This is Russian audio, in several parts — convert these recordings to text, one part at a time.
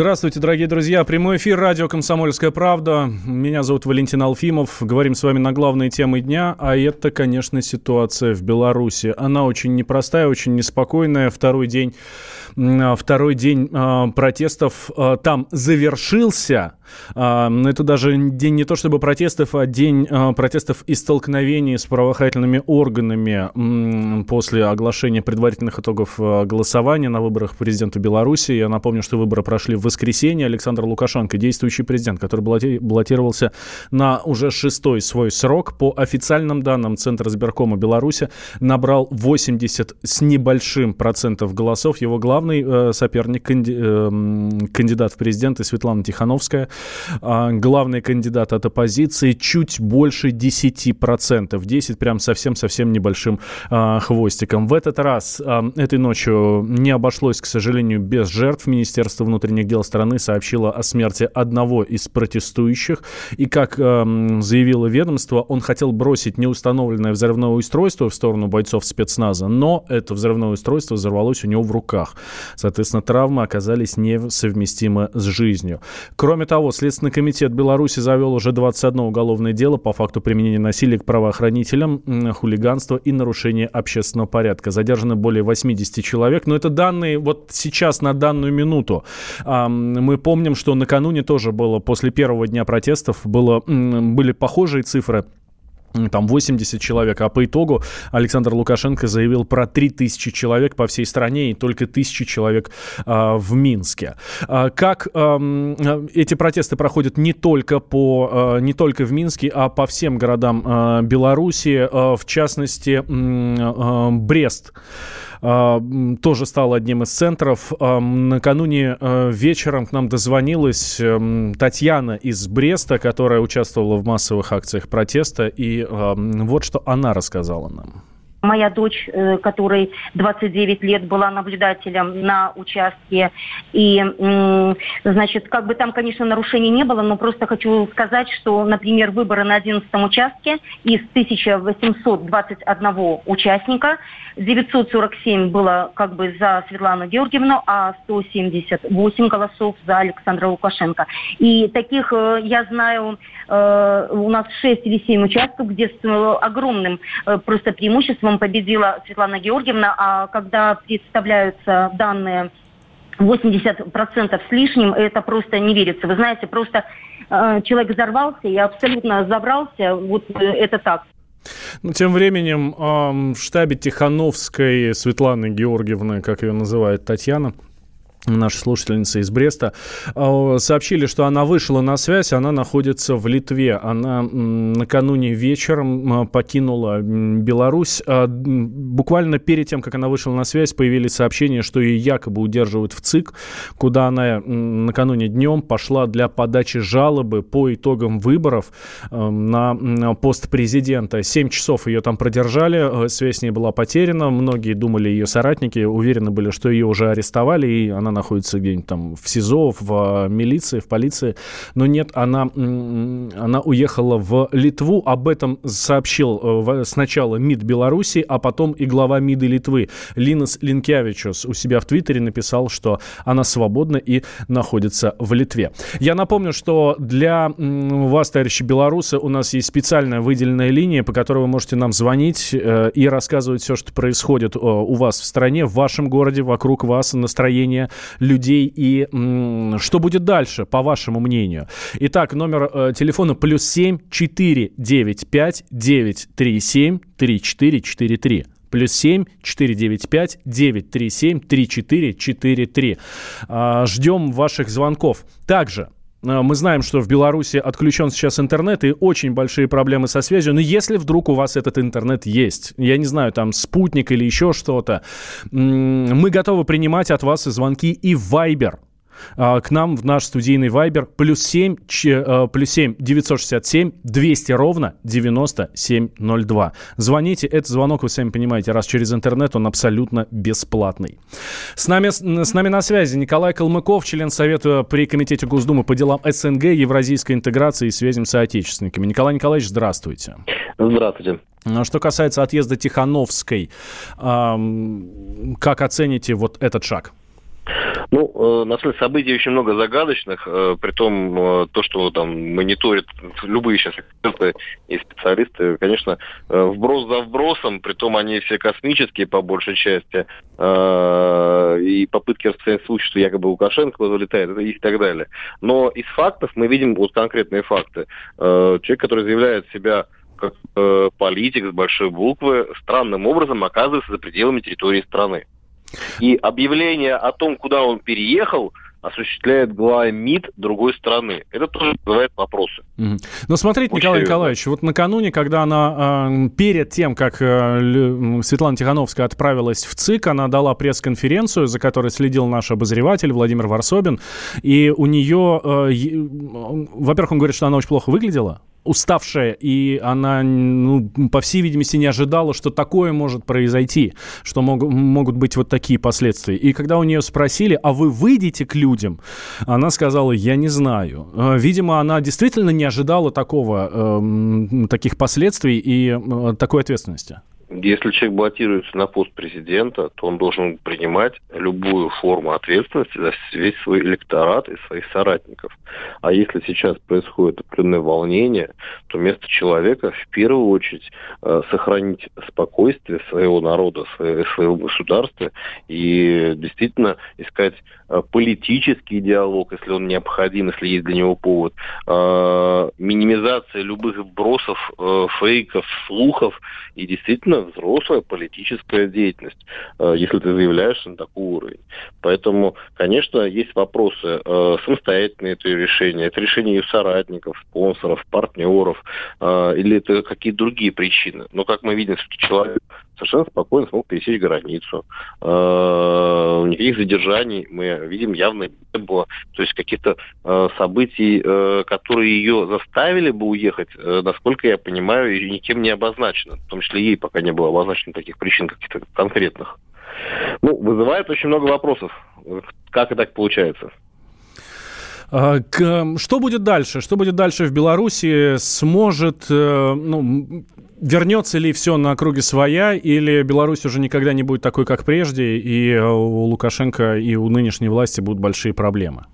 Здравствуйте, дорогие друзья. Прямой эфир радио «Комсомольская правда». Меня зовут Валентин Алфимов. Говорим с вами на главные темы дня. А это, конечно, ситуация в Беларуси. Она очень непростая, очень неспокойная. Второй день, второй день э, протестов э, там завершился. Это даже день не то чтобы протестов, а день протестов и столкновений с правоохранительными органами после оглашения предварительных итогов голосования на выборах президента Беларуси. Я напомню, что выборы прошли в воскресенье Александр Лукашенко, действующий президент, который баллотировался на уже шестой свой срок, по официальным данным Центра избиркома Беларуси, набрал 80 с небольшим процентов голосов. Его главный э, соперник, канди, э, кандидат в президенты Светлана Тихановская, э, главный кандидат от оппозиции, чуть больше 10 процентов. 10 прям совсем-совсем небольшим э, хвостиком. В этот раз э, этой ночью не обошлось, к сожалению, без жертв. Министерство внутренних дел страны сообщила о смерти одного из протестующих. И, как заявило ведомство, он хотел бросить неустановленное взрывное устройство в сторону бойцов спецназа, но это взрывное устройство взорвалось у него в руках. Соответственно, травмы оказались несовместимы с жизнью. Кроме того, Следственный комитет Беларуси завел уже 21 уголовное дело по факту применения насилия к правоохранителям, хулиганства и нарушения общественного порядка. Задержаны более 80 человек, но это данные вот сейчас на данную минуту. Мы помним, что накануне тоже было, после первого дня протестов, было, были похожие цифры там 80 человек, а по итогу Александр Лукашенко заявил про 3000 человек по всей стране и только 1000 человек а, в Минске. А, как а, эти протесты проходят не только, по, а, не только в Минске, а по всем городам а, Беларуси, а, в частности а, Брест. А, тоже стал одним из центров. А, накануне а, вечером к нам дозвонилась эм, Татьяна из Бреста, которая участвовала в массовых акциях протеста, и вот что она рассказала нам. Моя дочь, э, которой 29 лет, была наблюдателем на участке. И, значит, как бы там, конечно, нарушений не было, но просто хочу сказать, что, например, выборы на 11 участке из 1821 участника 947 было как бы за Светлану Георгиевну, а 178 голосов за Александра Лукашенко. И таких э, я знаю, э, у нас 6 или 7 участков, где с огромным просто преимуществом максимум победила Светлана Георгиевна, а когда представляются данные 80% с лишним, это просто не верится. Вы знаете, просто э, человек взорвался и абсолютно забрался. Вот э, это так. Ну, тем временем э, в штабе Тихановской Светланы Георгиевны, как ее называет Татьяна, наша слушательница из Бреста, а, сообщили, что она вышла на связь, она находится в Литве. Она накануне вечером покинула Беларусь. А, буквально перед тем, как она вышла на связь, появились сообщения, что ее якобы удерживают в ЦИК, куда она накануне днем пошла для подачи жалобы по итогам выборов на пост президента. Семь часов ее там продержали, связь с ней была потеряна. Многие думали, ее соратники уверены были, что ее уже арестовали, и она она находится где-нибудь там в СИЗО, в а, милиции, в полиции. Но нет, она, она уехала в Литву. Об этом сообщил э, сначала МИД Беларуси, а потом и глава МИДа Литвы Линас Линкевичус у себя в Твиттере написал, что она свободна и находится в Литве. Я напомню, что для вас, товарищи белорусы, у нас есть специальная выделенная линия, по которой вы можете нам звонить э, и рассказывать все, что происходит э, у вас в стране, в вашем городе, вокруг вас, настроение, людей и что будет дальше, по вашему мнению? Итак, номер э, телефона плюс 7 495 937 3443 плюс 7 495 937 3443. Ждем ваших звонков. Также мы знаем, что в Беларуси отключен сейчас интернет и очень большие проблемы со связью. Но если вдруг у вас этот интернет есть, я не знаю, там спутник или еще что-то, мы готовы принимать от вас звонки и Viber а, к нам в наш студийный вайбер плюс 7, ч, плюс 7 967 200 ровно 9702. Звоните, этот звонок, вы сами понимаете, раз через интернет, он абсолютно бесплатный. С нами, с нами на связи Николай Калмыков, член Совета при Комитете Госдумы по делам СНГ, евразийской интеграции и связям с соотечественниками. Николай Николаевич, здравствуйте. Здравствуйте. А что касается отъезда Тихановской, как оцените вот этот шаг? Ну, э, на самом деле событий очень много загадочных, э, при том э, то, что там мониторят любые сейчас эксперты и специалисты, конечно, вброс за вбросом, при том они все космические по большей части, и попытки распространять случай, что якобы Лукашенко вылетает, и так далее. Но из фактов мы видим вот конкретные факты. Человек, который заявляет себя как политик с большой буквы, странным образом оказывается за пределами территории страны. И объявление о том, куда он переехал, осуществляет глава МИД другой страны. Это тоже вызывает вопросы. Mm-hmm. Ну, смотрите, Очень Николай серьезно. Николаевич, вот накануне, когда она э, перед тем, как э, Светлана Тихановская отправилась в ЦИК, она дала пресс-конференцию, за которой следил наш обозреватель Владимир Варсобин, и у нее, э, во-первых, он говорит, что она очень плохо выглядела, уставшая, и она, ну, по всей видимости, не ожидала, что такое может произойти, что мог, могут быть вот такие последствия. И когда у нее спросили, а вы выйдете к людям, она сказала, я не знаю. Э, видимо, она действительно не ожидала такого, э, таких последствий и э, такой ответственности. Если человек баллотируется на пост президента, то он должен принимать любую форму ответственности за весь свой электорат и своих соратников. А если сейчас происходит определенное волнение, то вместо человека в первую очередь э, сохранить спокойствие своего народа, своего государства и действительно искать политический диалог, если он необходим, если есть для него повод, э, минимизация любых бросов, фейков, слухов и действительно взрослая политическая деятельность, э, если ты заявляешь на такой уровень. Поэтому, конечно, есть вопросы э, самостоятельные это решения, это решение ее соратников, спонсоров, партнеров, э, или это какие-то другие причины. Но, как мы видим, человек совершенно спокойно смог пересечь границу. Никаких задержаний мы видим явно не было. То есть каких-то событий, которые ее заставили бы уехать, насколько я понимаю, никем не обозначено. В том числе ей пока не было обозначено таких причин каких-то конкретных. Ну, вызывает очень много вопросов. Как и так получается? А, что будет дальше? Что будет дальше в Беларуси? Сможет, э, ну, вернется ли все на круги своя, или Беларусь уже никогда не будет такой, как прежде, и у Лукашенко и у нынешней власти будут большие проблемы?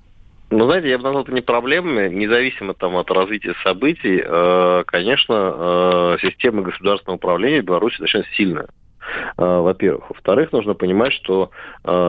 Ну, знаете, я бы назвал это не проблемами, независимо там от развития событий. Э, конечно, э, система государственного управления в Беларуси достаточно сильная. Э, во-первых. Во-вторых, нужно понимать, что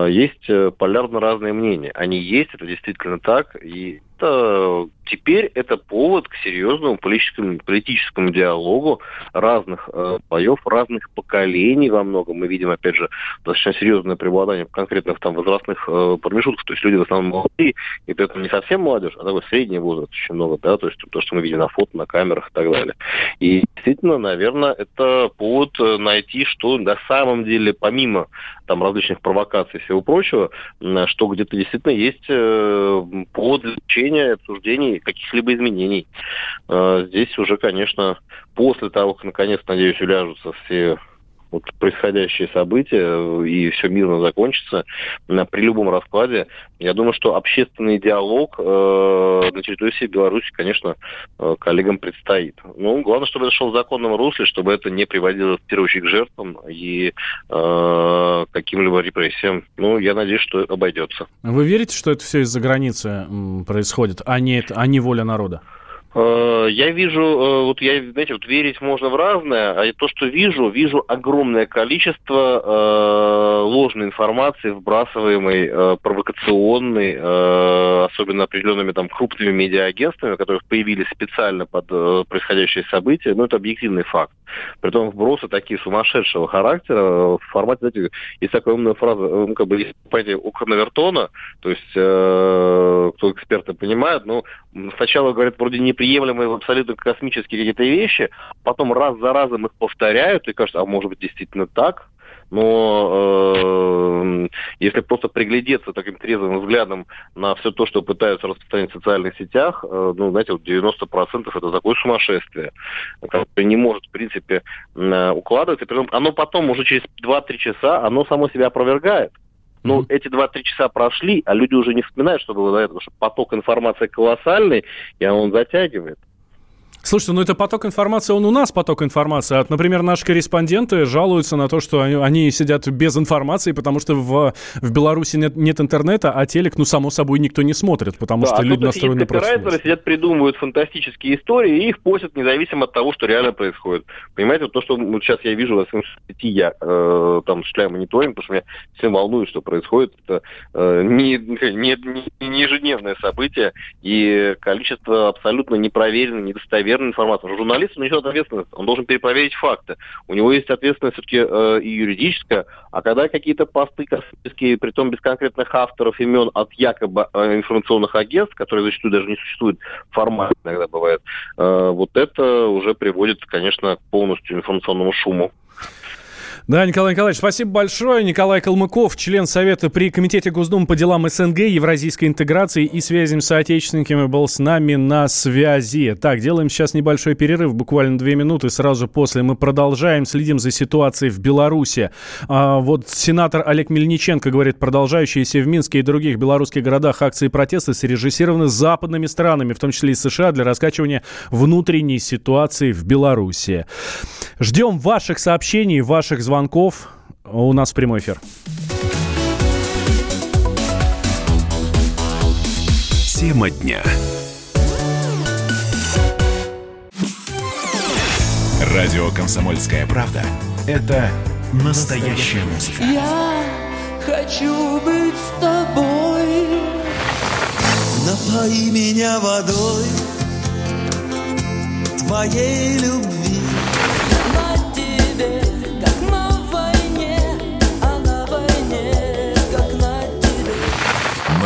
есть полярно разные мнения. Они есть, это действительно так, и это теперь это повод к серьезному политическому, политическому диалогу разных э, боев, разных поколений во многом. Мы видим, опять же, достаточно серьезное преобладание конкретных там возрастных э, промежутков. То есть люди в основном молодые, и при этом не совсем молодежь, а такой средний возраст очень много, да, то есть то, что мы видим на фото, на камерах и так далее. И действительно, наверное, это повод э, найти, что на самом деле, помимо там различных провокаций и всего прочего, что где-то действительно есть э, повод для обсуждения, обсуждений каких-либо изменений. Э, здесь уже, конечно, после того, как наконец, надеюсь, уляжутся все вот происходящие события э, и все мирно закончится при любом раскладе. Я думаю, что общественный диалог э, на территории всей Беларуси, конечно, э, коллегам предстоит. Ну, главное, чтобы это шел в законном русле, чтобы это не приводило в первую очередь к жертвам и э, каким-либо репрессиям. Ну, я надеюсь, что обойдется. Вы верите, что это все из-за границы происходит, а не, а не воля народа? Э, я вижу, э, вот я, знаете, вот верить можно в разное, а то, что вижу, вижу огромное количество э, ложной информации, вбрасываемой, провокационной, особенно определенными там крупными медиаагентствами, которые появились специально под э, происходящие события, ну, это объективный факт. Притом вбросы такие сумасшедшего характера в формате, знаете, есть такая умная фраза, ну, как бы, есть понятие Оконавертона, то есть, кто эксперты понимают, ну, сначала говорят вроде неприемлемые абсолютно космические какие-то вещи, потом раз за разом их повторяют и кажется, а может быть действительно так? но э, если просто приглядеться таким трезвым взглядом на все то, что пытаются распространять в социальных сетях, э, ну, знаете, вот 90% это такое сумасшествие, которое не может, в принципе, э, укладываться. Притом оно потом, уже через 2-3 часа, оно само себя опровергает. Ну, эти 2-3 часа прошли, а люди уже не вспоминают, что было до этого, потому что поток информации колоссальный, и он затягивает. Слушайте, ну это поток информации, он у нас поток информации. А, например, наши корреспонденты жалуются на то, что они, они сидят без информации, потому что в, в Беларуси нет, нет интернета, а телек, ну, само собой, никто не смотрит, потому да, что а люди настроены просто... Копирайтеры сидят, придумывают фантастические истории и их постят независимо от того, что реально происходит. Понимаете, то, что вот сейчас я вижу в сети, я э, там осуществляю мониторинг, потому что меня все волнует, что происходит. Это э, не, не, не, не ежедневное событие, и количество абсолютно непроверенных, недостоверных достоверную информацию. Журналист несет ответственность, он должен перепроверить факты. У него есть ответственность все-таки э, и юридическая, а когда какие-то посты космические, притом без конкретных авторов, имен от якобы э, информационных агентств, которые зачастую даже не существуют формально иногда бывает, э, вот это уже приводит, конечно, к полностью информационному шуму. Да, Николай Николаевич, спасибо большое. Николай Калмыков, член Совета при Комитете Госдумы по делам СНГ, евразийской интеграции и связям с соотечественниками, был с нами на связи. Так, делаем сейчас небольшой перерыв, буквально две минуты. Сразу после мы продолжаем, следим за ситуацией в Беларуси. А, вот сенатор Олег Мельниченко говорит, продолжающиеся в Минске и других белорусских городах акции протеста срежиссированы западными странами, в том числе и США, для раскачивания внутренней ситуации в Беларуси. Ждем ваших сообщений, ваших звонков звонков. У нас прямой эфир. Тема дня. Радио «Комсомольская правда» — это настоящая музыка. Я хочу быть с тобой. Напои меня водой твоей любви.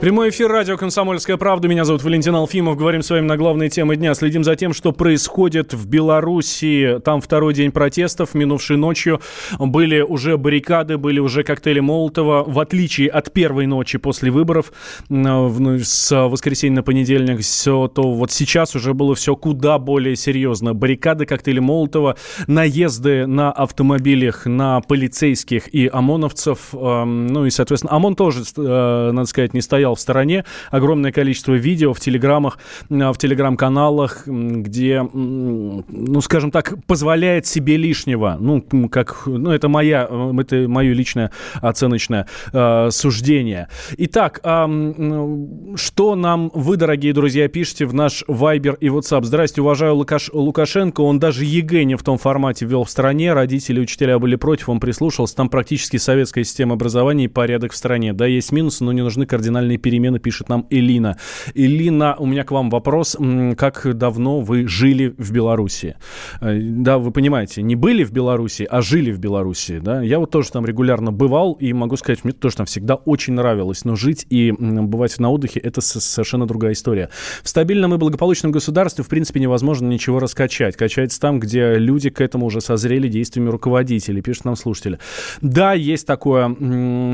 Прямой эфир радио «Комсомольская правда». Меня зовут Валентин Алфимов. Говорим с вами на главные темы дня. Следим за тем, что происходит в Беларуси. Там второй день протестов. Минувшей ночью были уже баррикады, были уже коктейли Молотова. В отличие от первой ночи после выборов ну, с воскресенья на понедельник, все то вот сейчас уже было все куда более серьезно. Баррикады, коктейли Молотова, наезды на автомобилях на полицейских и ОМОНовцев. Ну и, соответственно, ОМОН тоже, э, надо сказать, не стоял стоял в стороне. Огромное количество видео в телеграммах, в телеграм-каналах, где, ну, скажем так, позволяет себе лишнего. Ну, как, ну, это моя, это мое личное оценочное э, суждение. Итак, э, что нам вы, дорогие друзья, пишете в наш Viber и WhatsApp? Здрасте, уважаю Лукаш, Лукашенко. Он даже ЕГЭ не в том формате ввел в стране. Родители и учителя были против, он прислушался. Там практически советская система образования и порядок в стране. Да, есть минусы, но не нужны кардинальные перемены, пишет нам Элина. Элина, у меня к вам вопрос. Как давно вы жили в Беларуси? Э, да, вы понимаете, не были в Беларуси, а жили в Беларуси. Да? Я вот тоже там регулярно бывал, и могу сказать, мне тоже там всегда очень нравилось. Но жить и бывать на отдыхе – это совершенно другая история. В стабильном и благополучном государстве, в принципе, невозможно ничего раскачать. Качается там, где люди к этому уже созрели действиями руководителей, пишет нам слушатели. Да, есть такое,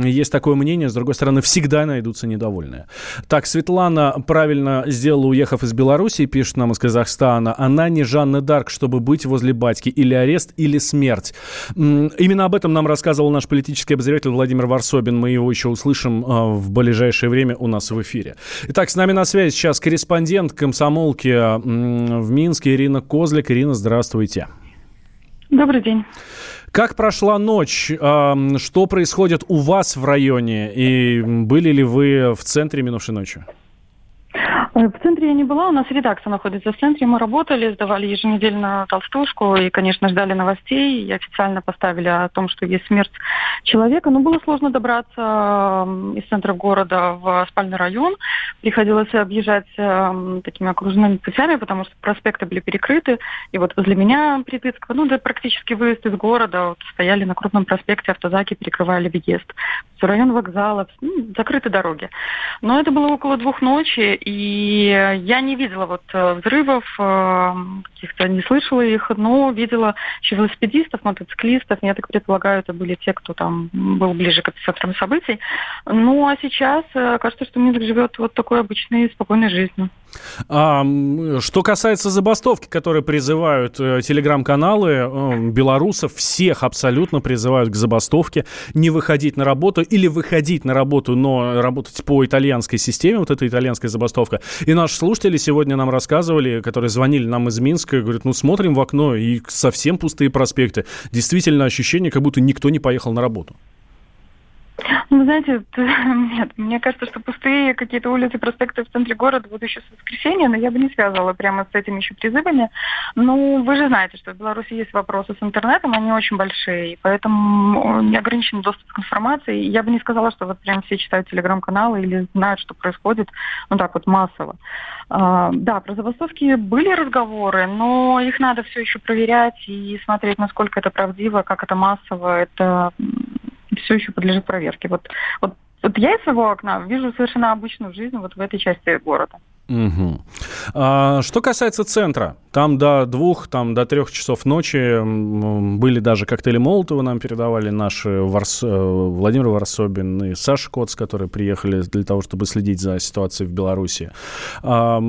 есть такое мнение, с другой стороны, всегда найдутся недовольные довольная. Так, Светлана правильно сделала, уехав из Беларуси, пишет нам из Казахстана. Она не Жанна Дарк, чтобы быть возле батьки. Или арест, или смерть. Именно об этом нам рассказывал наш политический обозреватель Владимир Варсобин. Мы его еще услышим а, в ближайшее время у нас в эфире. Итак, с нами на связи сейчас корреспондент комсомолки в Минске Ирина Козлик. Ирина, здравствуйте. Добрый день. Как прошла ночь? Что происходит у вас в районе? И были ли вы в центре минувшей ночи? В центре я не была, у нас редакция находится в центре. Мы работали, сдавали еженедельно толстушку и, конечно, ждали новостей. И официально поставили о том, что есть смерть человека. Но было сложно добраться из центра города в спальный район. Приходилось объезжать э, такими окружными путями, потому что проспекты были перекрыты. И вот возле меня Припятского, ну да практически выезд из города, вот, стояли на крупном проспекте автозаки, перекрывали въезд. Район вокзала, закрыты дороги. Но это было около двух ночи, и я не видела вот э, взрывов, э, каких-то не слышала их, но видела еще велосипедистов, мотоциклистов. Я так предполагаю, это были те, кто там был ближе к эпицентрам событий. Ну а сейчас э, кажется, что Минск живет вот такой обычной спокойной жизнью. Что касается забастовки, которые призывают э, телеграм-каналы белорусов, всех абсолютно призывают к забастовке, не выходить на работу или выходить на работу, но работать по итальянской системе, вот эта итальянская забастовка. И наши слушатели сегодня нам рассказывали, которые звонили нам из Минска, говорят, ну смотрим в окно и совсем пустые проспекты. Действительно ощущение, как будто никто не поехал на работу. Ну, знаете, нет, мне кажется, что пустые какие-то улицы, проспекты в центре города будут еще с воскресенья, но я бы не связывала прямо с этими еще призывами. Ну, вы же знаете, что в Беларуси есть вопросы с интернетом, они очень большие, поэтому неограниченный доступ к информации. Я бы не сказала, что вот прям все читают телеграм-каналы или знают, что происходит, ну так вот массово. А, да, про забастовки были разговоры, но их надо все еще проверять и смотреть, насколько это правдиво, как это массово, это все еще подлежит проверке. Вот, вот, вот я из своего окна вижу совершенно обычную жизнь вот в этой части города. Угу. А, что касается центра, там до двух, там до трех часов ночи были даже коктейли Молотова нам передавали наши Варс... Э, Владимир Варсобин и Саша Коц, которые приехали для того, чтобы следить за ситуацией в Беларуси. А,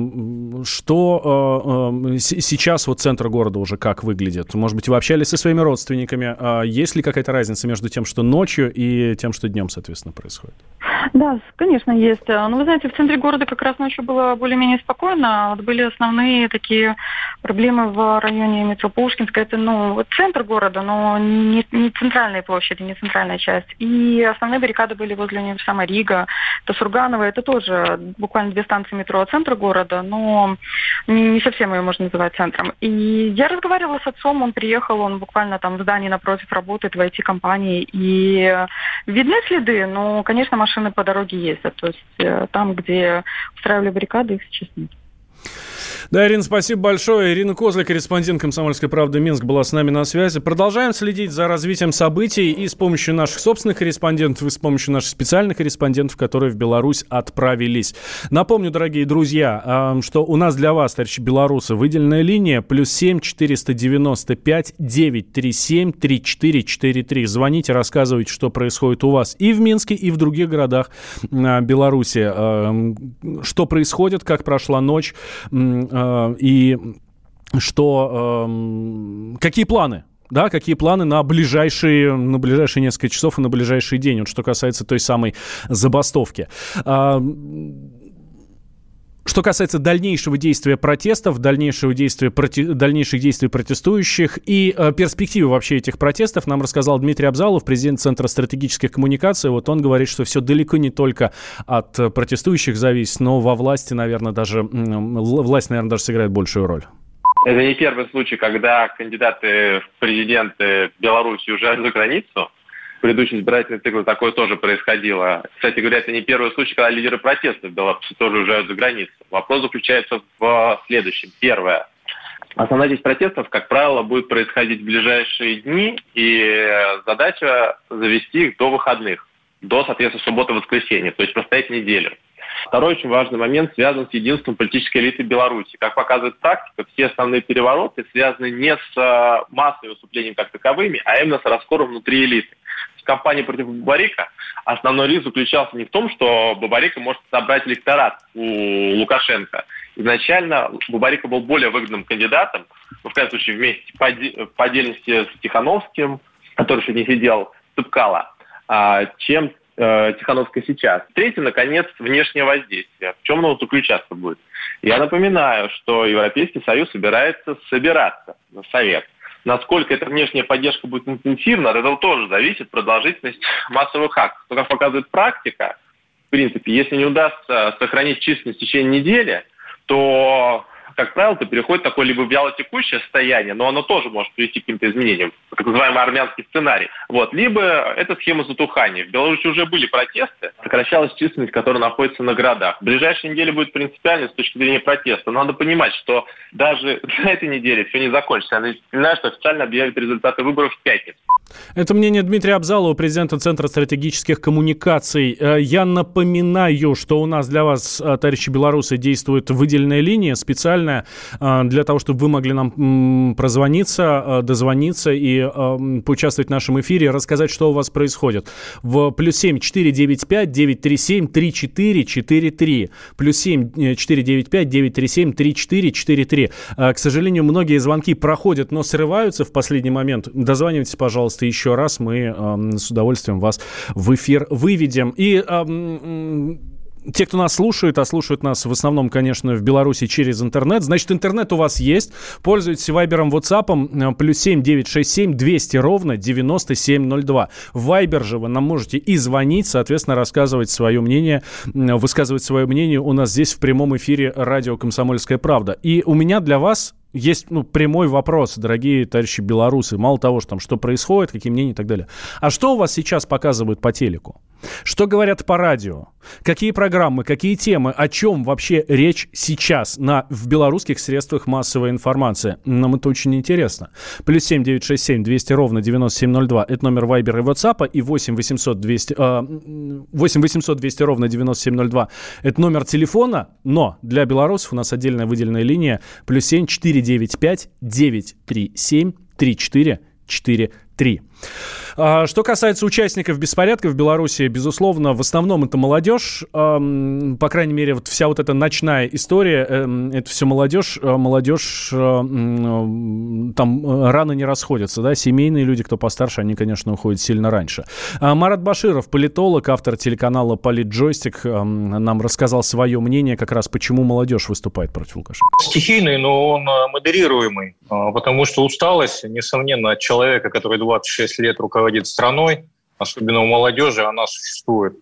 что а, сейчас вот центр города уже как выглядит? Может быть, вы общались со своими родственниками? А, есть ли какая-то разница между тем, что ночью и тем, что днем, соответственно, происходит? Да, конечно, есть. Но вы знаете, в центре города как раз ночью было более-менее спокойно. Вот были основные такие проблемы в районе метро Пушкинская. Это, ну, центр города, но не, не центральная площадь, не центральная часть. И основные баррикады были возле универсама Рига, это Сурганова. Это тоже буквально две станции метро от центра города, но не, не совсем ее можно называть центром. И я разговаривала с отцом, он приехал, он буквально там в здании напротив работает в IT-компании. И видны следы, но, конечно, машины по дороге ездят. То есть э, там, где устраивали баррикады, их сейчас нет. Да, Ирина, спасибо большое. Ирина Козля, корреспондент «Комсомольской правды» Минск, была с нами на связи. Продолжаем следить за развитием событий и с помощью наших собственных корреспондентов, и с помощью наших специальных корреспондентов, которые в Беларусь отправились. Напомню, дорогие друзья, что у нас для вас, товарищи белорусы, выделенная линия плюс 7 495 937 3443. Звоните, рассказывайте, что происходит у вас и в Минске, и в других городах а, Беларуси. Что происходит, как прошла ночь, и что, какие планы да, какие планы на ближайшие, на ближайшие несколько часов и на ближайший день, вот что касается той самой забастовки. А, что касается дальнейшего действия протестов, дальнейшего действия проти... дальнейших действий протестующих и э, перспективы вообще этих протестов, нам рассказал Дмитрий Абзалов, президент Центра стратегических коммуникаций. Вот он говорит, что все далеко не только от протестующих зависит, но во власти, наверное, даже власть, наверное, даже сыграет большую роль. Это не первый случай, когда кандидаты в президенты Беларуси уезжают за границу предыдущий избирательный цикл такое тоже происходило. Кстати говоря, это не первый случай, когда лидеры протеста в Беларуси тоже уезжают за границу. Вопрос заключается в следующем. Первое. Основная часть протестов, как правило, будет происходить в ближайшие дни, и задача завести их до выходных, до, соответственно, субботы-воскресенья, то есть простоять неделю. Второй очень важный момент связан с единством политической элиты Беларуси. Как показывает практика, все основные перевороты связаны не с э, массовыми выступлениями как таковыми, а именно с раскором внутри элиты кампании против Бабарика основной риск заключался не в том, что Бабарика может собрать электорат у Лукашенко. Изначально Бабарика был более выгодным кандидатом, в крайнем случае вместе по, отдельности с Тихановским, который еще не сидел, Цыпкало, а, чем э, Тихановская сейчас. Третье, наконец, внешнее воздействие. В чем оно заключаться будет? Я напоминаю, что Европейский Союз собирается собираться на Совет – Насколько эта внешняя поддержка будет интенсивна, от этого тоже зависит продолжительность массовых актов. Как показывает практика, в принципе, если не удастся сохранить численность в течение недели, то как правило, это переходит в такое либо вялотекущее состояние, но оно тоже может привести к каким-то изменениям, так называемый армянский сценарий. Вот. Либо это схема затухания. В Беларуси уже были протесты, сокращалась численность, которая находится на городах. В ближайшие недели будет принципиально с точки зрения протеста. Надо понимать, что даже на этой неделе все не закончится. Я напоминаю, что официально объявят результаты выборов в пятницу. Это мнение Дмитрия Абзалова, президента Центра стратегических коммуникаций. Э, я напоминаю, что у нас для вас, э, товарищи белорусы, действует выделенная линия специальная э, для того, чтобы вы могли нам прозвониться, дозвониться и поучаствовать в нашем эфире, рассказать, что у вас происходит. В плюс семь четыре девять пять девять три семь три четыре четыре три. Плюс семь четыре девять пять девять три семь три четыре четыре три. К сожалению, многие звонки проходят, но срываются в последний момент. Дозванивайтесь, пожалуйста, пожалуйста, еще раз мы э, с удовольствием вас в эфир выведем. И э, те, кто нас слушает, а слушают нас в основном, конечно, в Беларуси через интернет, значит, интернет у вас есть. Пользуйтесь вайбером, ватсапом, плюс семь девять шесть семь двести ровно девяносто семь ноль два. В вайбер же вы нам можете и звонить, соответственно, рассказывать свое мнение, высказывать свое мнение у нас здесь в прямом эфире радио «Комсомольская правда». И у меня для вас есть ну, прямой вопрос, дорогие товарищи белорусы. Мало того, что там что происходит, какие мнения и так далее. А что у вас сейчас показывают по телеку? Что говорят по радио? Какие программы, какие темы, о чем вообще речь сейчас на, в белорусских средствах массовой информации? Нам это очень интересно. Плюс семь девять шесть семь двести ровно девяносто семь ноль два. Это номер Вайбера и Ватсапа. И восемь восемьсот двести э, восемь восемьсот двести ровно девяносто семь ноль два. Это номер телефона, но для белорусов у нас отдельная выделенная линия. Плюс семь четыре 995 937 3443 что касается участников беспорядков в Беларуси, безусловно, в основном это молодежь. По крайней мере, вот вся вот эта ночная история, эм, это все молодежь. А молодежь э, там э, рано не расходятся, да, семейные люди, кто постарше, они, конечно, уходят сильно раньше. А Марат Баширов, политолог, автор телеканала «Политджойстик», нам рассказал свое мнение, как раз почему молодежь выступает против Лукашенко. Стихийный, но он э, модерируемый, потому что усталость, несомненно, от человека, который 26 лет руководит страной, особенно у молодежи, она существует.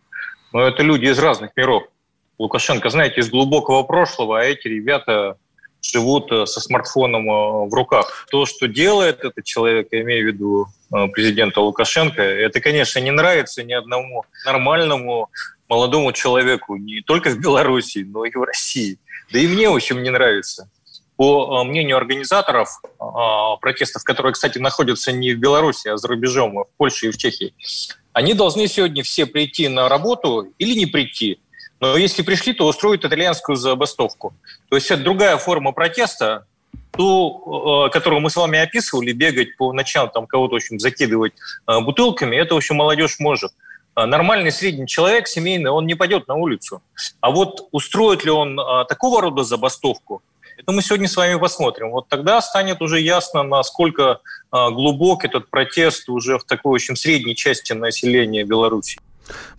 Но это люди из разных миров. Лукашенко, знаете, из глубокого прошлого, а эти ребята живут э, со смартфоном э, в руках. То, что делает этот человек, я имею в виду э, президента Лукашенко, это, конечно, не нравится ни одному нормальному молодому человеку, не только в Беларуси, но и в России. Да и мне, в общем, не нравится. По мнению организаторов протестов, которые, кстати, находятся не в Беларуси, а за рубежом, а в Польше и в Чехии, они должны сегодня все прийти на работу или не прийти – но если пришли, то устроят итальянскую забастовку. То есть это другая форма протеста, ту, э, которую мы с вами описывали, бегать по ночам, там кого-то, в общем, закидывать э, бутылками, это, в общем, молодежь может. Нормальный средний человек, семейный, он не пойдет на улицу. А вот устроит ли он э, такого рода забастовку, это мы сегодня с вами посмотрим. Вот тогда станет уже ясно, насколько глубок этот протест уже в такой, общем, средней части населения Беларуси.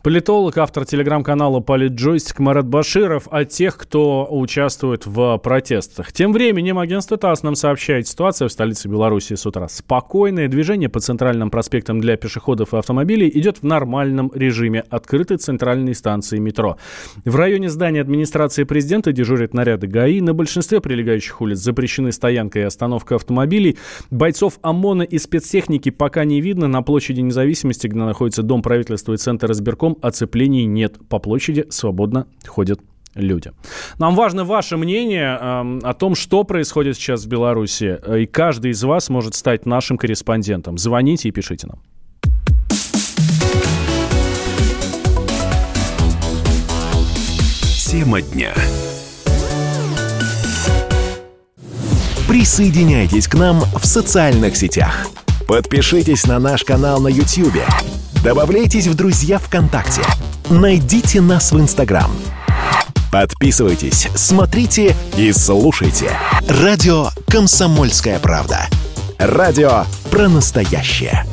Политолог, автор телеграм-канала «Политджойстик» Марат Баширов о тех, кто участвует в протестах. Тем временем агентство ТАСС нам сообщает, ситуация в столице Беларуси с утра спокойная. Движение по центральным проспектам для пешеходов и автомобилей идет в нормальном режиме. Открыты центральные станции метро. В районе здания администрации президента дежурят наряды ГАИ. На большинстве прилегающих улиц запрещены стоянка и остановка автомобилей. Бойцов ОМОНа и спецтехники пока не видно. На площади независимости, где находится Дом правительства и Центр избирком оцеплений нет. По площади свободно ходят люди. Нам важно ваше мнение э, о том, что происходит сейчас в Беларуси. И каждый из вас может стать нашим корреспондентом. Звоните и пишите нам. Тема дня. Присоединяйтесь к нам в социальных сетях. Подпишитесь на наш канал на YouTube Добавляйтесь в друзья ВКонтакте. Найдите нас в Инстаграм. Подписывайтесь, смотрите и слушайте. Радио «Комсомольская правда». Радио про настоящее.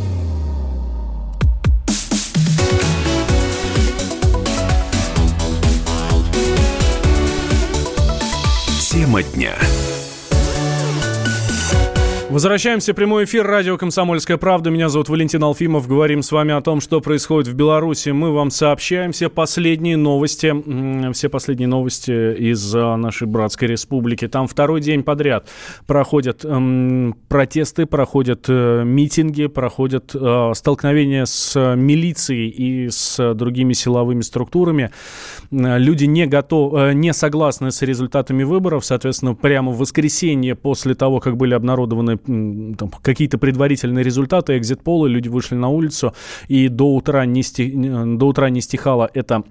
Тема дня. Возвращаемся в прямой эфир. Радио «Комсомольская правда». Меня зовут Валентин Алфимов. Говорим с вами о том, что происходит в Беларуси. Мы вам сообщаем все последние новости. Все последние новости из а, нашей братской республики. Там второй день подряд проходят эм, протесты, проходят э, митинги, проходят э, столкновения с милицией и с другими силовыми структурами. Люди не готовы, э, не согласны с результатами выборов. Соответственно, прямо в воскресенье после того, как были обнародованы там, какие-то предварительные результаты экзит-пола, люди вышли на улицу, и до утра не, сти... до утра не стихало. Это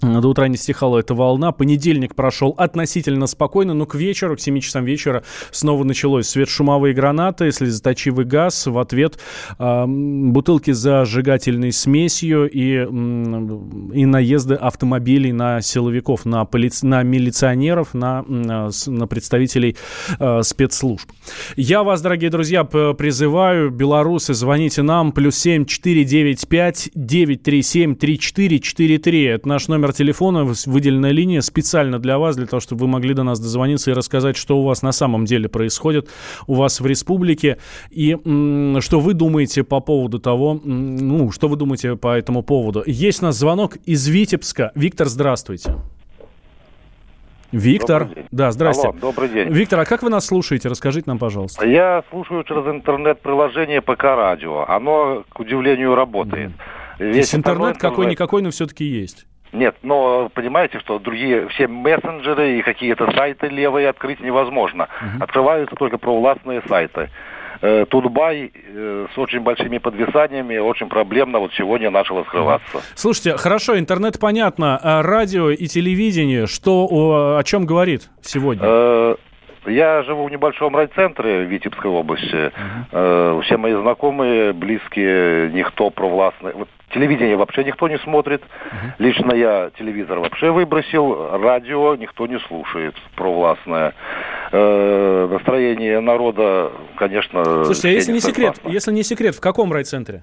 до утра не стихала эта волна. Понедельник прошел относительно спокойно, но к вечеру, к 7 часам вечера снова началось светошумовые гранаты, слезоточивый газ. В ответ э, бутылки с зажигательной смесью и, э, и наезды автомобилей на силовиков, на, поли... на милиционеров, на, на представителей э, спецслужб. Я вас, дорогие друзья, призываю, белорусы, звоните нам, плюс 7 495 937 3443. Это наш номер телефона, выделенная линия специально для вас, для того, чтобы вы могли до нас дозвониться и рассказать, что у вас на самом деле происходит у вас в республике и что вы думаете по поводу того, ну, что вы думаете по этому поводу. Есть у нас звонок из Витебска. Виктор, здравствуйте. Виктор. Да, здрасте. Алло, добрый день. Виктор, а как вы нас слушаете? Расскажите нам, пожалуйста. Я слушаю через интернет-приложение ПК Радио. Оно, к удивлению, работает. Mm. Весь Есть интернет какой-никакой, но все-таки есть. Нет, но понимаете, что другие все мессенджеры и какие-то сайты левые открыть невозможно. Uh-huh. Открываются только провластные сайты. Э, Тутбай э, с очень большими подвисаниями, очень проблемно вот сегодня начал открываться. Слушайте, хорошо, интернет понятно, а радио и телевидение, что, о, о чем говорит сегодня? Э, я живу в небольшом райцентре Витебской области. Uh-huh. Все мои знакомые, близкие, никто провластный. Вот телевидение вообще никто не смотрит. Uh-huh. Лично я телевизор вообще выбросил. Радио никто не слушает провластное. Э, настроение народа, конечно... Слушайте, а если не секрет, если не секрет, в каком райцентре?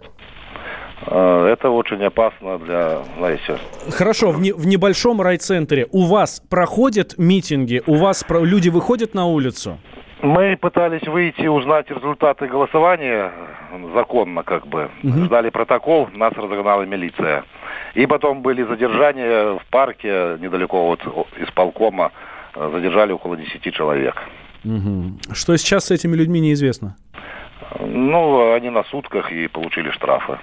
Э, это очень опасно для, знаете... Хорошо, в, не, в небольшом райцентре у вас проходят митинги, у вас про, люди выходят на улицу? Мы пытались выйти узнать результаты голосования законно, как бы. Угу. Ждали протокол, нас разогнала милиция. И потом были задержания в парке недалеко от исполкома. Задержали около 10 человек. Угу. Что сейчас с этими людьми неизвестно? Ну, они на сутках и получили штрафы.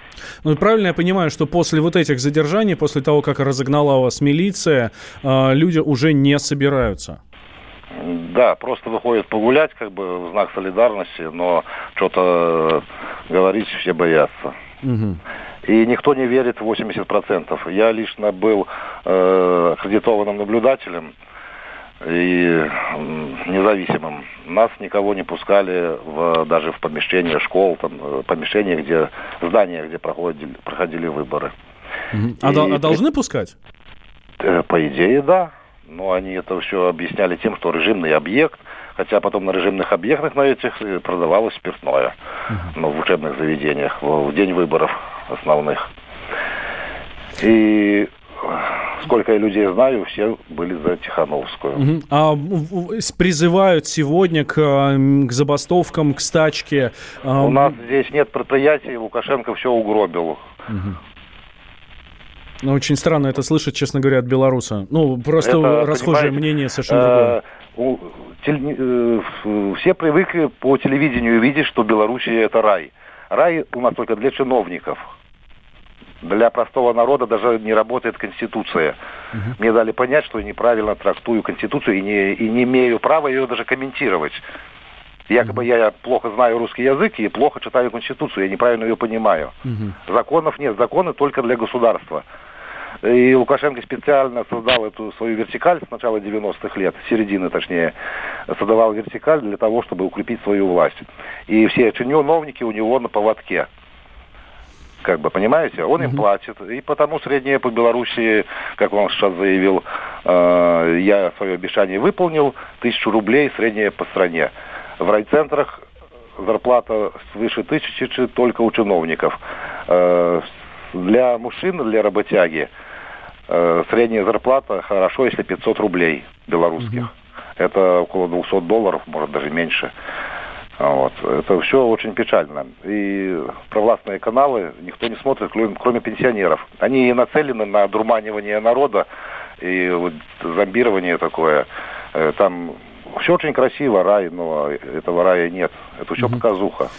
Ну, правильно я понимаю, что после вот этих задержаний, после того, как разогнала вас милиция, а, люди уже не собираются? Да, просто выходят погулять, как бы в знак солидарности, но что-то говорить все боятся. Угу. И никто не верит в 80%. Я лично был э, аккредитованным наблюдателем и независимым. Нас никого не пускали в, даже в помещение школ, там, э, помещение, где, здание, где проходили, проходили выборы. Угу. А, и, а должны пускать? Э, по идее, да. Но они это все объясняли тем, что режимный объект, хотя потом на режимных объектах на этих э, продавалось спиртное, но в учебных заведениях в, день выборов основных. И сколько я людей знаю, все были за Тихановскую. Угу. А призывают сегодня к, к забастовкам, к стачке? У нас здесь нет предприятий, Лукашенко все угробил. Угу. Ну, очень странно это слышать, честно говоря, от белоруса. Ну, просто это, расхожее мнение совершенно другое. Э, э, все привыкли по телевидению видеть, что Белоруссия это рай. Рай у нас только для чиновников для простого народа даже не работает Конституция. Угу. Мне дали понять, что я неправильно трактую Конституцию и не, и не имею права ее даже комментировать. Якобы я плохо знаю русский язык и плохо читаю Конституцию, я неправильно ее понимаю. Угу. Законов нет, законы только для государства. И Лукашенко специально создал эту свою вертикаль с начала 90-х лет, середины точнее, создавал вертикаль для того, чтобы укрепить свою власть. И все чиновники у него на поводке как бы, понимаете, он им платит. И потому средняя по Белоруссии, как он сейчас заявил, э, я свое обещание выполнил, тысячу рублей средняя по стране. В райцентрах зарплата свыше тысячи только у чиновников. Э, для мужчин, для работяги, э, средняя зарплата хорошо, если 500 рублей белорусских. Угу. Это около 200 долларов, может даже меньше. Вот. Это все очень печально. И провластные каналы никто не смотрит, кроме, пенсионеров. Они нацелены на дурманивание народа и вот зомбирование такое. Э, Там все очень красиво, рай, но этого рая нет. Это все показуха.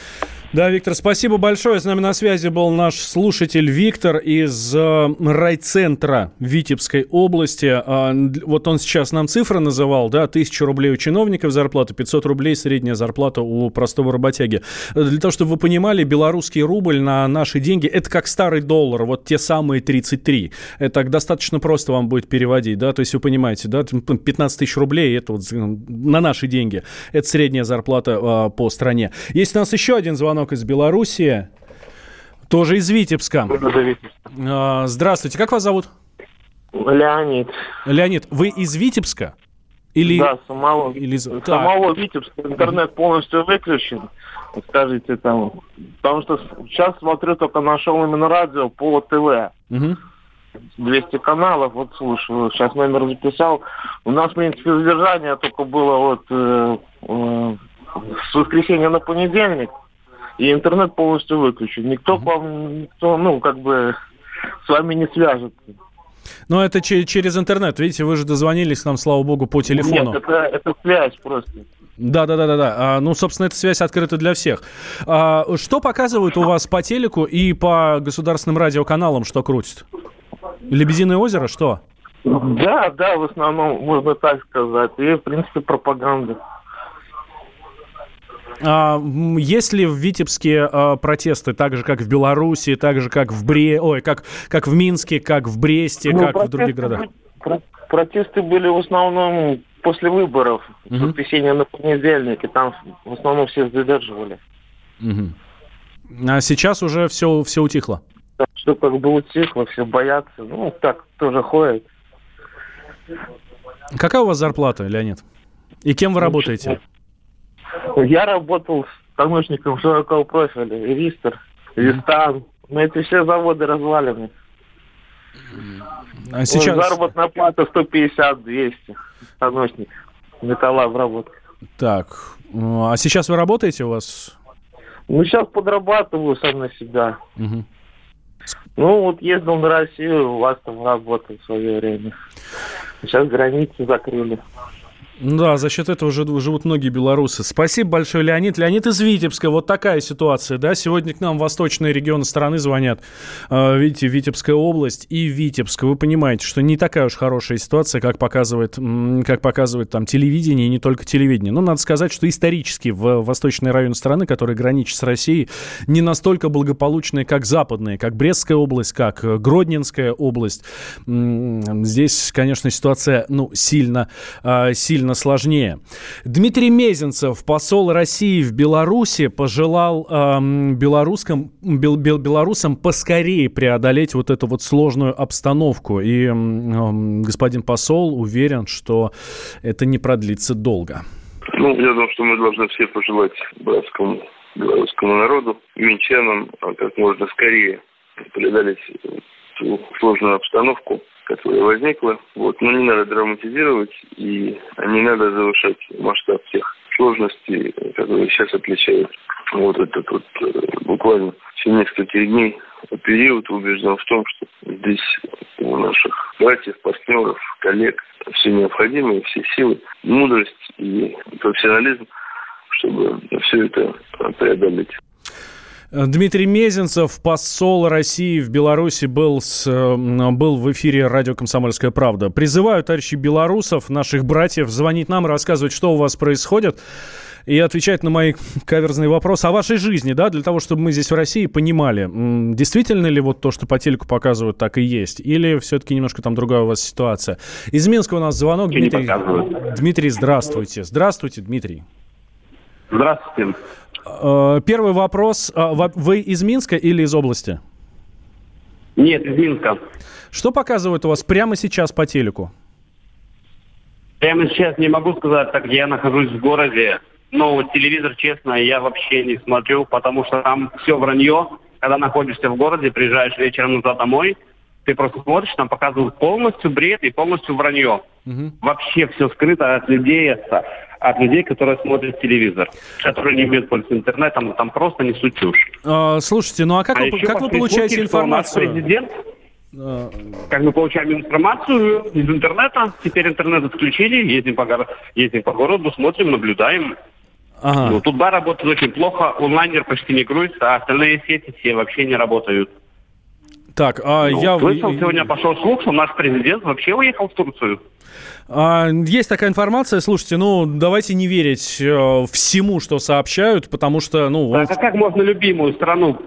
Да, Виктор, спасибо большое. С нами на связи был наш слушатель Виктор из э, райцентра Витебской области. Д- вот он сейчас нам цифры называл, да, 1000 рублей у чиновников зарплата, 500 рублей средняя зарплата у простого работяги. Э, Для того, чтобы вы понимали, белорусский рубль на наши деньги, это как старый доллар, вот те самые 33. Это достаточно просто вам будет переводить, да, то есть вы понимаете, да, 15 тысяч рублей, это вот э, на наши деньги, это средняя зарплата э, по стране. Есть у нас еще один звонок из Белоруссии, тоже из Витебска. А, Здравствуйте, как вас зовут? Леонид. Леонид, вы из Витебска? Или... Да, самого, Или... из- Так. самого Витебска. Интернет полностью выключен. Скажите там. Потому что сейчас смотрю только нашел именно радио по ТВ. Мгм. 200 каналов, вот слушаю, сейчас номер записал. У нас, в принципе, задержание только было вот э, э, с воскресенья на понедельник, и интернет полностью выключен. Никто к вам, никто, ну, как бы с вами не свяжется. Но это че- через интернет, видите, вы же дозвонились нам, слава богу, по телефону. Нет, это, это связь просто. Да, да, да, да, да. А, ну, собственно, эта связь открыта для всех. А, что показывают у вас по телеку и по государственным радиоканалам, что крутит? Лебединое озеро, что? Да, да, в основном можно так сказать. И, в принципе, пропаганда. А, м, есть ли в Витебске а, протесты, так же, как в Беларуси, так же, как в Бре... Ой, как, как в Минске, как в Бресте, Ну, как в других городах? протесты были в основном после выборов. В Мгм. воскресенье на понедельник. И там в основном всех задерживали. Мгм. А сейчас уже все, все утихло. Так что как бы утихло, все боятся. Ну, так тоже ходят. Какая у вас зарплата, Леонид? И кем вы работаете? Я работал с помощником широкого профиля. Ристер, Вистан. Но эти все заводы развалены. А сейчас... Вот заработная плата 150-200. Станочник. Металлообработка. Так, а сейчас вы работаете у вас? Ну, сейчас подрабатываю сам на себя. Мгм. Ну, вот ездил на Россию, у вас там работал в свое время. Сейчас границы закрыли. Да, за счет этого жи- живут многие белорусы. Спасибо большое, Леонид. Леонид из Витебска. Вот такая ситуация, да? Сегодня к нам восточные регионы страны звонят. А, Видите, Витебская область и Витебск. Вы понимаете, что не такая уж хорошая ситуация, как показывает, как показывает там телевидение, и не только телевидение. Но надо сказать, что исторически в восточные районы страны, которые граничат с Россией, не настолько благополучные, как западные, как Брестская область, как э, Гродненская область. Здесь, конечно, ситуация, ну, сильно, а, сильно сложнее. Дмитрий Мезенцев, посол России в Беларуси, пожелал ам, белорусским, бел- бел- белорусам поскорее преодолеть вот эту вот сложную обстановку. И м, ам, господин посол уверен, что это не продлится долго. Ну, я думаю, что мы должны все пожелать братскому белорусскому народу, минчанам, а, как можно скорее преодолеть сложную обстановку, которая возникла. Вот. Но не надо драматизировать и не надо завышать масштаб тех сложностей, которые сейчас отличают вот этот вот э, буквально все несколько дней период убежден в том, что здесь у наших братьев, партнеров, коллег все необходимое, все силы, мудрость и профессионализм, чтобы все это преодолеть. Дмитрий Мезенцев, посол России в Беларуси, был, с, э, был в эфире радио «Комсомольская правда». Призываю товарищей белорусов, наших братьев, звонить нам, рассказывать, что у вас происходит, и отвечать на мои каверзные вопросы о вашей жизни, да, для того, чтобы мы здесь в России понимали, действительно ли вот то, что по телеку показывают, так и есть, или все-таки немножко там другая у вас ситуация. Из Минска у нас звонок. Дмитрий. Дмитрий, здравствуйте. Здравствуйте, Дмитрий. Здравствуйте. Э, Первый вопрос. Во- Вы из Минска или из области? Нет, из Минска. Что показывают у вас прямо сейчас по телеку? Прямо сейчас не могу сказать, так я нахожусь в городе. Но вот телевизор, честно, я вообще не смотрю, потому что там все вранье. Когда находишься в городе, приезжаешь вечером назад домой, Ты просто смотришь, там показывают полностью бред и полностью вранье. Мгм. Вообще все скрыто от людей, от, от людей, которые смотрят телевизор, которые не имеют пользоваться интернетом, там просто несут чушь. А, слушайте, ну а как, А вы, как вы получаете слухи, что у нас информацию? президент, А, как мы получаем информацию из интернета, теперь интернет отключили, ездим по, горо- ездим по городу, смотрим, наблюдаем. Ага. Ну, туда работает очень плохо, онлайнер почти не грузится, а остальные сети все вообще не работают. Так, а Ну, я... Слышал, сегодня пошел слух, что наш президент вообще уехал в Турцию. А, есть такая информация, слушайте, ну давайте не верить э, всему, что сообщают, потому что, ну, он- а как можно любимую страну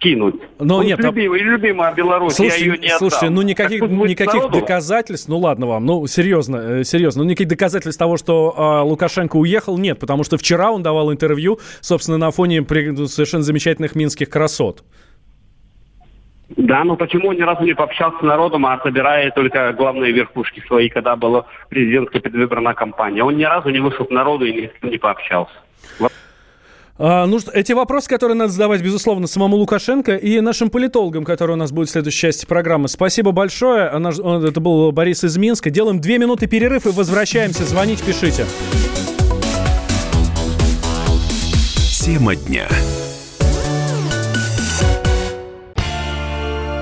кинуть? Но Ну, нет, а- любимая, любимая Беларусь, Слушайте, я ее не слушайте, отдам. ну Так никаких, никаких народу. доказательств, ну ладно вам, ну серьезно, э, серьезно, ну никаких доказательств того, что а, Лукашенко уехал, нет, потому что вчера он давал интервью, собственно, на фоне ну, совершенно замечательных минских красот. Да, но почему он ни разу не пообщался с народом, а собирает только главные верхушки свои, когда была президентская предвыборная кампания? Он ни разу не вышел к народу и ни с кем не пообщался. А, ну, эти вопросы, которые надо задавать, безусловно, самому Лукашенко и нашим политологам, которые у нас будут в следующей части программы. Спасибо большое. А это был Борис из Минска. Делаем две минуты перерыв и возвращаемся. Звоните, пишите. Тема дня.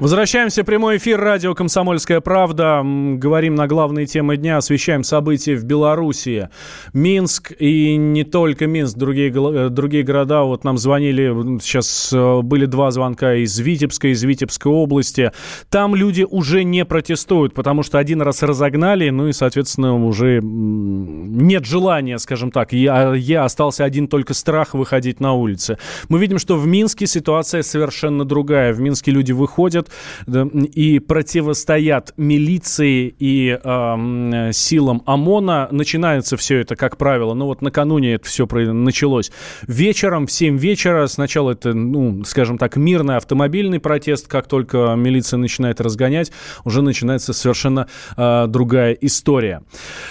Возвращаемся в прямой эфир радио «Комсомольская правда». Говорим на главные темы дня, освещаем события в Белоруссии. Минск и не только Минск, другие, э, другие города. Вот нам звонили, сейчас э, были два звонка из Витебска, из Витебской области. Там люди уже не протестуют, потому что один раз разогнали, ну и, соответственно, уже нет желания, скажем так. Я, я остался один только страх выходить на улицы. Мы видим, что в Минске ситуация совершенно другая. В Минске люди выходят и противостоят милиции и эм, силам ОМОНа. Начинается все это, как правило, ну вот накануне это все началось. Вечером, в 7 вечера, сначала это, ну, скажем так, мирный автомобильный протест, как только милиция начинает разгонять, уже начинается совершенно э, другая история.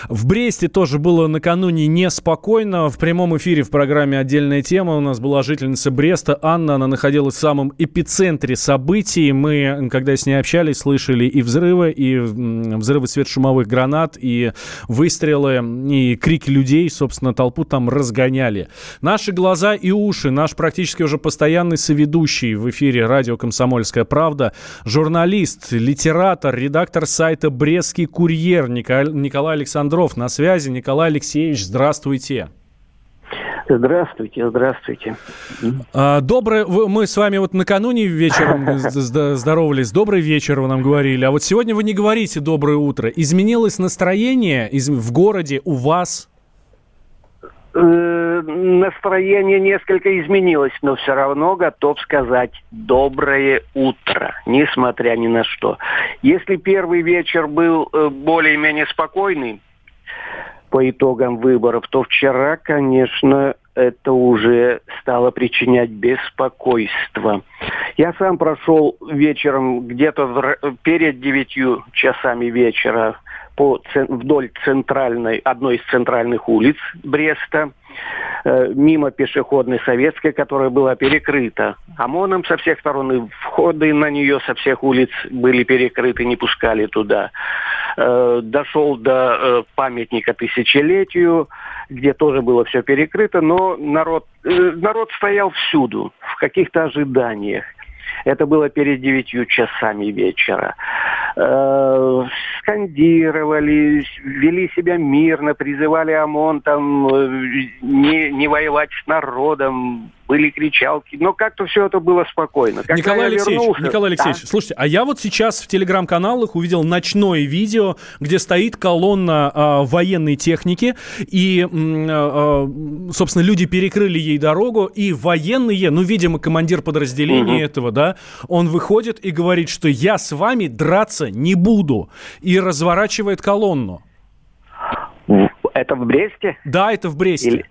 В Бресте тоже было накануне неспокойно. В прямом эфире в программе «Отдельная тема» у нас была жительница Бреста Анна. Она находилась в самом эпицентре событий. Мы, когда с ней общались, слышали и взрывы, и взрывы светошумовых гранат, и выстрелы, и крики людей. Собственно, толпу там разгоняли. Наши глаза и уши, наш практически уже постоянный соведущий в эфире радио «Комсомольская правда», журналист, литератор, редактор сайта «Брестский курьер» Николай Александров на связи. Николай Алексеевич, здравствуйте. Здравствуйте, здравствуйте. А, Доброе, мы с вами вот накануне вечером здоровались, добрый вечер вы нам говорили, а вот сегодня вы не говорите доброе утро. Изменилось настроение в городе у вас? Э, Настроение несколько изменилось, но все равно готов сказать доброе утро, несмотря ни на что. Если первый вечер был э, более-менее спокойный по итогам выборов, то вчера, конечно, это уже стало причинять беспокойство. Я сам прошел вечером где-то перед девятью часами вечера по вдоль центральной, одной из центральных улиц Бреста, э, мимо пешеходной советской, которая была перекрыта ОМОНом со всех сторон, и входы на нее со всех улиц были перекрыты, не пускали туда. Э, Дошел до э, памятника тысячелетию, где тоже было все перекрыто, но народ, народ стоял всюду, в каких-то ожиданиях. Это было перед девятью часами вечера. э, скандировали, вели себя мирно, призывали ОМОН там э, не, не воевать с народом, были кричалки, но как-то все это было спокойно. Когда Николай Алексеевич, вернулся- Николай Алексеевич, Да. слушайте, а я вот сейчас в телеграм-каналах увидел ночное видео, где стоит колонна а, военной техники, и, а, собственно, люди перекрыли ей дорогу, и военные, ну, видимо, командир подразделения Мгм. этого, да, он выходит и говорит, что я с вами драться не буду, и разворачивает колонну. Это в Бресте? Да, это в Бресте.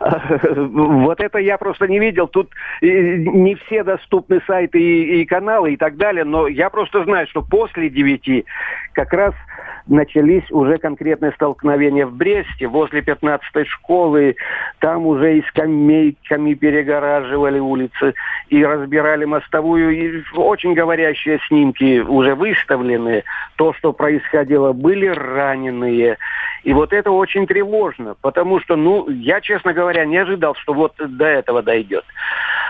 Вот это я просто не видел. Тут э, не все доступны сайты и, и каналы и так далее, но я просто знаю, что после девяти как раз начались уже конкретные столкновения в Бресте, возле 15-й школы. Там уже и скамейками перегораживали улицы и разбирали мостовую. И очень говорящие снимки уже выставлены. То, что происходило, были раненые. И вот это очень тревожно, потому что, ну, я, честно говоря, не ожидал, что вот до этого дойдет.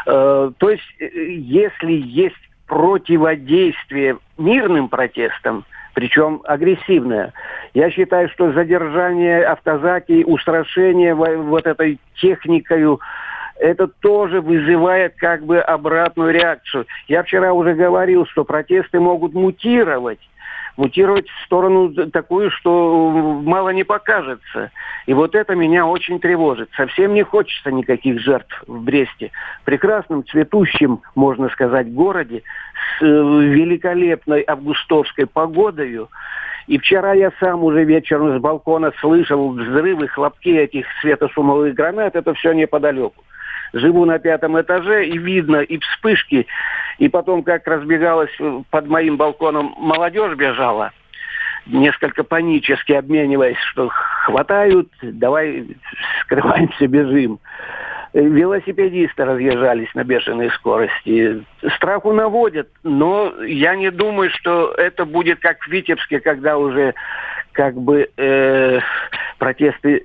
Э, то есть, э, если есть противодействие мирным протестам, причем агрессивное, я считаю, что задержание автозаки, устрашение во- вот этой техникою, это тоже вызывает как бы обратную реакцию. Я вчера уже говорил, что протесты могут мутировать мутировать в сторону такую, что мало не покажется. И вот это меня очень тревожит. Совсем не хочется никаких жертв в Бресте. Прекрасном, цветущем, можно сказать, городе с э, великолепной августовской погодою. И вчера я сам уже вечером с балкона слышал взрывы, хлопки этих светошумовых гранат. Это все неподалеку. Живу на пятом этаже, и видно и вспышки, и потом, как разбегалась э, под моим балконом молодежь бежала, несколько панически обмениваясь, что хватают, давай скрываемся, бежим. Э, Велосипедисты разъезжались на бешеной скорости. Страху наводят, но я не думаю, что это будет как в Витебске, когда уже как бы э, протесты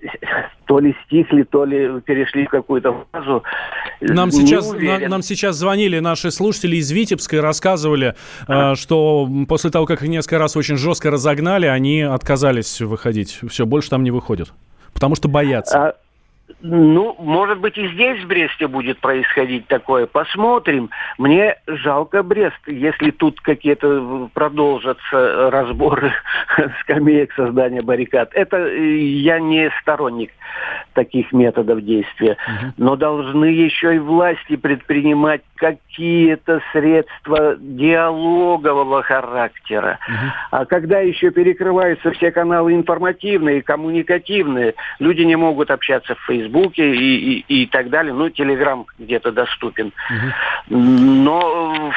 то ли стихли, то ли перешли в какую-то фазу. Нам Не сейчас, уверен. на- нам сейчас звонили наши слушатели из Витебска и рассказывали, э, что после того, как их несколько раз очень жестко разогнали, они отказались выходить. Все, больше там не выходят. Потому что боятся. А, ну, может быть, и здесь, в Бресте, будет происходить такое. Посмотрим. Мне жалко Брест, если тут какие-то продолжатся разборы скамеек создания баррикад. Это э, я не сторонник таких методов действия. Но должны еще и власти предпринимать какие-то средства диалогового характера. А когда еще перекрываются все каналы информативные, коммуникативные, люди не могут общаться в Фейсбуке и, и, и так далее. Ну, Телеграм где-то доступен. Но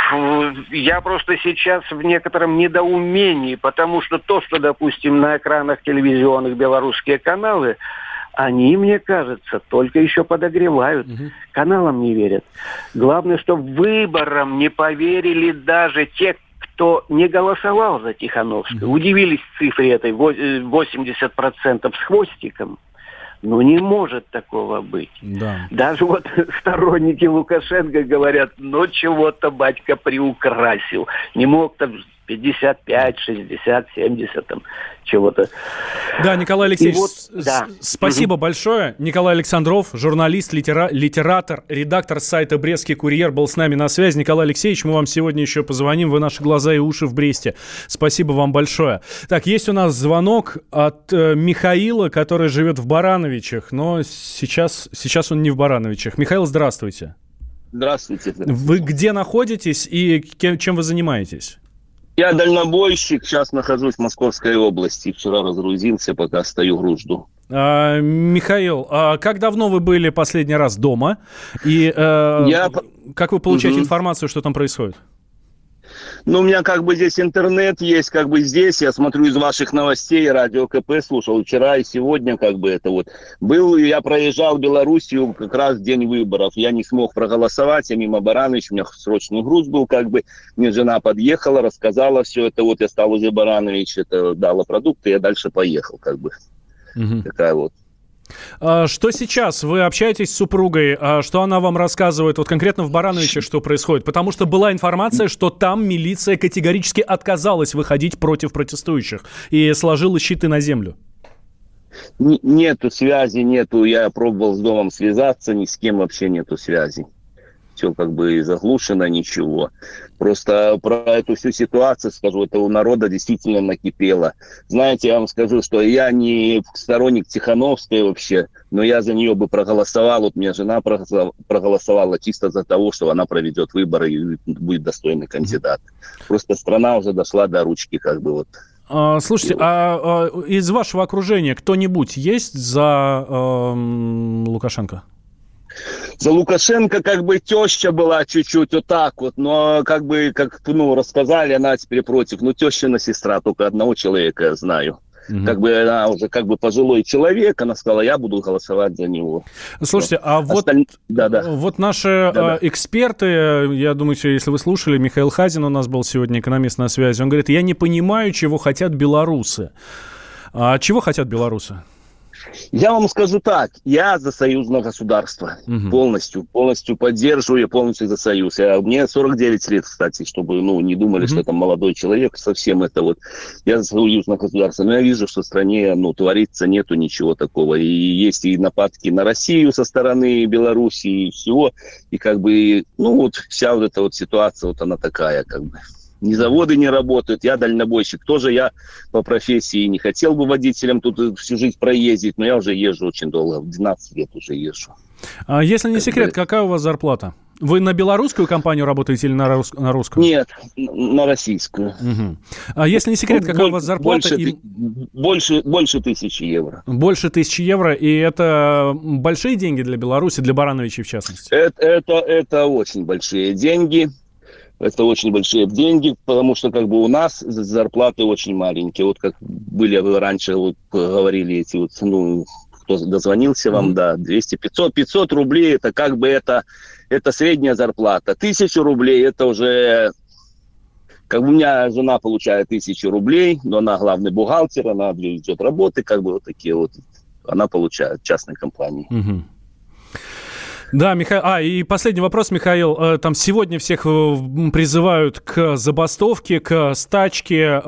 я просто сейчас в некотором недоумении, потому что то, что, допустим, на экранах телевизионных белорусские каналы, они, мне кажется, только еще подогревают. Каналам не верят. Главное, что выборам не поверили даже те, кто не голосовал за Тихановскую. Удивились цифре этой во- э, 80% с хвостиком. Ну, не может такого быть. Да. Даже вот сторонники Лукашенко говорят, ну чего-то батька приукрасил. Не мог там 55, 60, 70 там чего-то. Да, Николай Алексеевич, И вот, да. спасибо большое. Николай Александров, журналист, литера- литератор, редактор сайта «Брестский курьер» был с нами на связи. Николай Алексеевич, мы вам сегодня еще позвоним. Вы наши глаза и уши в Бресте. Спасибо вам большое. Так, есть у нас звонок от э, Михаила, который живет в Барановичах, но сейчас, сейчас он не в Барановичах. Михаил, здравствуйте. Здравствуйте. Вы где находитесь и кем- чем вы занимаетесь? Я дальнобойщик, сейчас нахожусь в Московской области. Вчера разгрузился, пока стою груз жду. А, Михаил, а как давно вы были последний раз дома? И э, Я- как вы получаете Мгм. информацию, что там происходит? Ну, у меня как бы здесь интернет есть, как бы здесь. Я смотрю из ваших новостей, радио КП слушал вчера и сегодня, как бы это вот. Был, я проезжал Белоруссию как раз в день выборов. Я не смог проголосовать, я мимо Барановича, у меня срочный груз был, как бы. Мне жена подъехала, рассказала все это. Вот я стал возле Барановича, это дала продукты, я дальше поехал, как бы. Такая вот. А что сейчас? Вы общаетесь с супругой? А что она вам рассказывает? Вот конкретно в Барановиче что происходит? Потому что была информация, что там милиция категорически отказалась выходить против протестующих и сложила щиты на землю. Нету связи, нету. Я пробовал с домом связаться, ни с кем вообще нету связи все как бы заглушено, ничего. Просто про эту всю ситуацию скажу, это у народа действительно накипело. Знаете, я вам скажу, что я не сторонник Тихановской вообще, но я за нее бы проголосовал. Вот меня жена проголосовала чисто за того, что она проведет выборы и будет достойный кандидат. Просто страна уже дошла до ручки, как бы вот. А, слушайте, а, а из вашего окружения кто-нибудь есть за э, Лукашенко? За Лукашенко как бы теща была чуть-чуть вот так вот, но как бы, как ну, рассказали, она теперь против. Ну, тещина сестра, только одного человека знаю. Угу. Как бы она уже как бы пожилой человек, она сказала, я буду голосовать за него. Слушайте, а Осталь... вот, да, да. вот наши да, да. эксперты, я думаю, если вы слушали, Михаил Хазин у нас был сегодня экономист на связи, он говорит, я не понимаю, чего хотят белорусы. А чего хотят белорусы? Я вам скажу так, я за союзное государство угу. полностью, полностью поддерживаю, я полностью за союз. Я, мне 49 лет, кстати, чтобы ну, не думали, угу. что это молодой человек, совсем это вот. Я за союзное государство, но я вижу, что в стране ну, творится нету ничего такого. И есть и нападки на Россию со стороны Белоруссии и всего. И как бы, ну вот вся вот эта вот ситуация, вот она такая как бы ни заводы не работают, я дальнобойщик. Тоже я по профессии не хотел бы водителем тут всю жизнь проездить, но я уже езжу очень долго, 12 лет уже езжу. А если не секрет, какая у вас зарплата? Вы на белорусскую компанию работаете или на, рус... на русскую? Нет, на российскую. Угу. А если не секрет, какая Боль... у вас зарплата? Больше, и... больше, больше тысячи евро. Больше тысячи евро, и это большие деньги для Беларуси, для Барановича в частности? Это, это, это очень большие деньги это очень большие деньги, потому что как бы у нас зарплаты очень маленькие. Вот как были раньше, вот говорили эти вот, ну, кто дозвонился вам, mm-hmm. да, 200, 500, 500 рублей, это как бы это, это средняя зарплата. Тысячу рублей, это уже как бы у меня жена получает тысячу рублей, но она главный бухгалтер, она ведет работы, как бы вот такие вот, она получает частной компании. Угу. Да, Михаил. А, и последний вопрос, Михаил. Э, там сегодня всех э, призывают к забастовке, к стачке.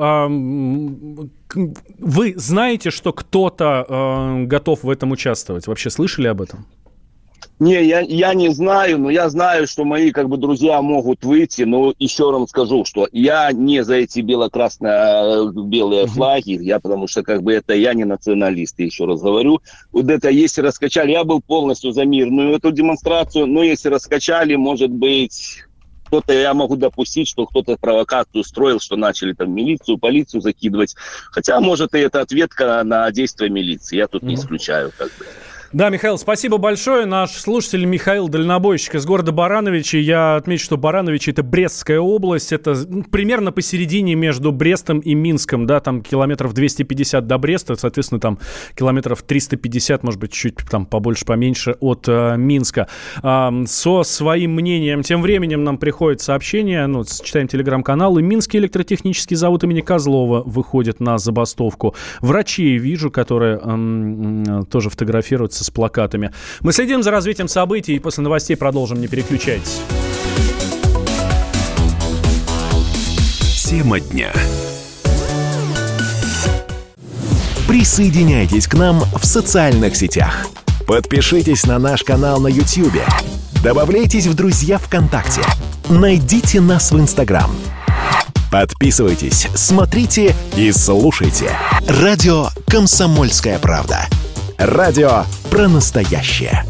Вы знаете, что кто-то э, готов в этом участвовать? Вообще слышали об этом? Не, я, я не знаю, но я знаю, что мои как бы друзья могут выйти, но еще раз скажу, что я не за эти бело-красно-белые флаги, я потому что как бы это я не националист, еще раз говорю. Вот это если раскачали, я был полностью за мирную эту демонстрацию, но если раскачали, может быть, кто-то, я могу допустить, что кто-то провокацию устроил, что начали там милицию, полицию закидывать. Хотя, может, и это ответка на действия милиции. Я тут не исключаю как бы. Да, Михаил, спасибо большое. Наш слушатель Михаил Дальнобойщик из города Барановичи. Я отмечу, что Барановичи – это Брестская область. Это примерно посередине между Брестом и Минском. Да, там километров 250 до Бреста, соответственно, там километров 350, может быть, чуть там побольше, поменьше от э, Минска. Э, со своим мнением. Тем временем нам приходит сообщение, ну, читаем телеграм-канал, и Минский электротехнический завод имени Козлова выходит на забастовку. Врачи вижу, которые э, тоже фотографируются с плакатами. Мы следим за развитием событий и после новостей продолжим. Не переключайтесь. Тема дня. Присоединяйтесь к нам в социальных сетях. Подпишитесь на наш канал на YouTube. Добавляйтесь в друзья ВКонтакте. Найдите нас в Инстаграм. Подписывайтесь, смотрите и слушайте. Радио «Комсомольская правда». Радио про настоящее.